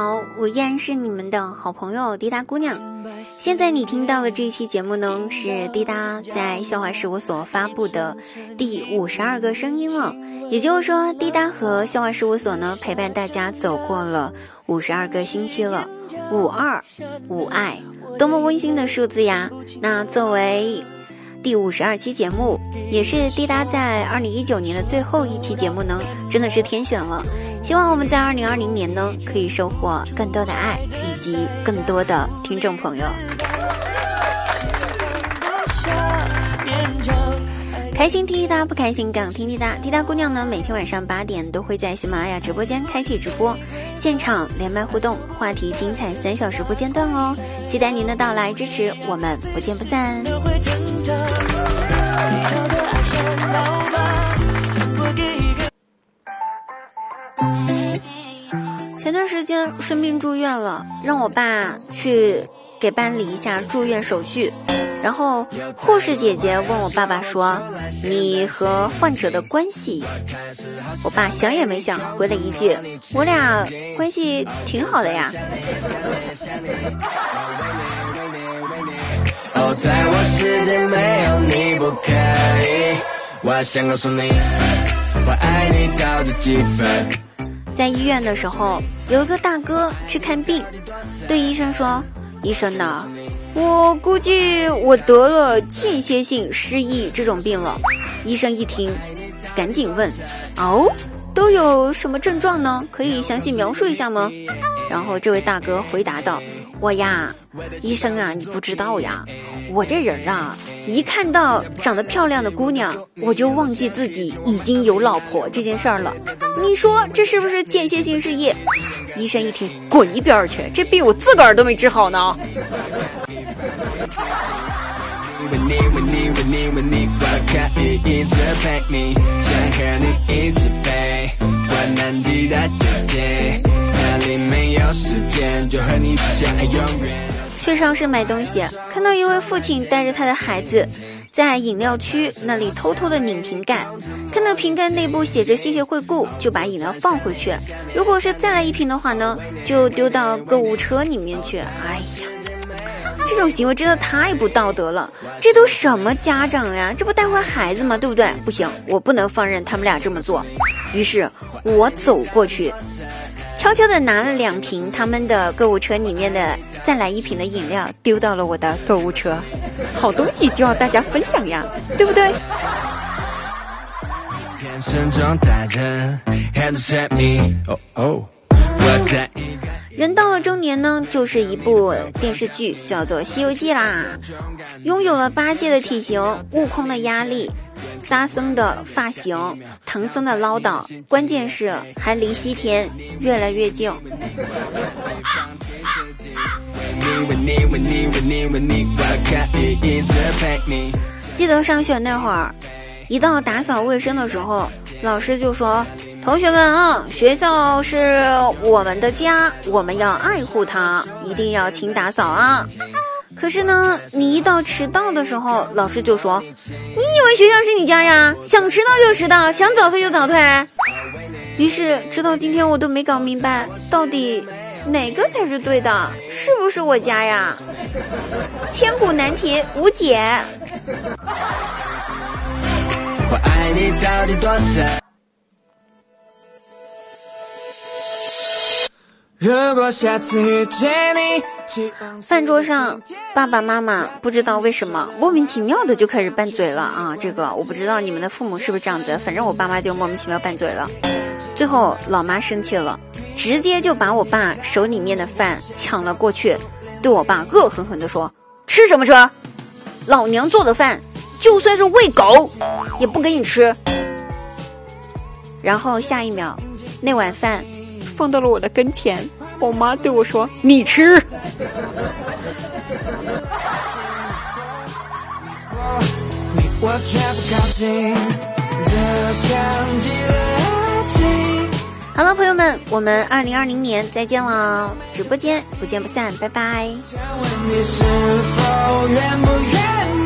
好，我依然是你们的好朋友滴答姑娘。现在你听到的这一期节目呢，是滴答在笑话事务所发布的第五十二个声音了。也就是说，滴答和笑话事务所呢，陪伴大家走过了五十二个星期了。五二五爱，多么温馨的数字呀！那作为第五十二期节目，也是滴答在二零一九年的最后一期节目呢，真的是天选了。希望我们在二零二零年呢，可以收获更多的爱，以及更多的听众朋友。开心听滴答，不开心更听滴答。滴答姑娘呢，每天晚上八点都会在喜马拉雅直播间开启直播，现场连麦互动，话题精彩，三小时不间断哦！期待您的到来支持，我们不见不散。前段时间生病住院了，让我爸去给办理一下住院手续。然后护士姐姐问我爸爸说：“你和患者的关系？”我爸想也没想回了一句：“我俩关系挺好的呀。”在医院的时候，有一个大哥去看病，对医生说：“医生呐。”我估计我得了间歇性失忆这种病了。医生一听，赶紧问：“哦，都有什么症状呢？可以详细描述一下吗？”然后这位大哥回答道：“我呀，医生啊，你不知道呀，我这人啊，一看到长得漂亮的姑娘，我就忘记自己已经有老婆这件事儿了。你说这是不是间歇性失忆？”医生一听，滚一边去！这病我自个儿都没治好呢。去超市买东西，看到一位父亲带着他的孩子在饮料区那里偷偷的拧瓶盖，看到瓶盖内部写着“谢谢惠顾”，就把饮料放回去。如果是再来一瓶的话呢，就丢到购物车里面去。哎呀！这种行为真的太不道德了！这都什么家长呀？这不带坏孩子吗？对不对？不行，我不能放任他们俩这么做。于是，我走过去，悄悄的拿了两瓶他们的购物车里面的再来一瓶的饮料，丢到了我的购物车。好东西就要大家分享呀，对不对？人到了中年呢，就是一部电视剧，叫做《西游记》啦。拥有了八戒的体型、悟空的压力、沙僧的发型、唐僧的唠叨，关键是还离西天越来越近。记得上学那会儿，一到打扫卫生的时候，老师就说。同学们啊，学校是我们的家，我们要爱护它，一定要勤打扫啊！可是呢，你一到迟到的时候，老师就说：“你以为学校是你家呀？想迟到就迟到，想早退就早退。”于是，直到今天我都没搞明白，到底哪个才是对的？是不是我家呀？千古难题，无解。我爱你到底多深？如果下次遇见你，饭桌上，爸爸妈妈不知道为什么莫名其妙的就开始拌嘴了啊！这个我不知道你们的父母是不是这样子，反正我爸妈就莫名其妙拌嘴了。最后老妈生气了，直接就把我爸手里面的饭抢了过去，对我爸恶狠狠地说：“吃什么吃？老娘做的饭，就算是喂狗也不给你吃。”然后下一秒，那碗饭。放到了我的跟前，我妈对我说：“你吃。”我绝不靠近，这像极了爱情。好了，朋友们，我们二零二零年再见了，直播间不见不散，拜拜。想问你是否愿不愿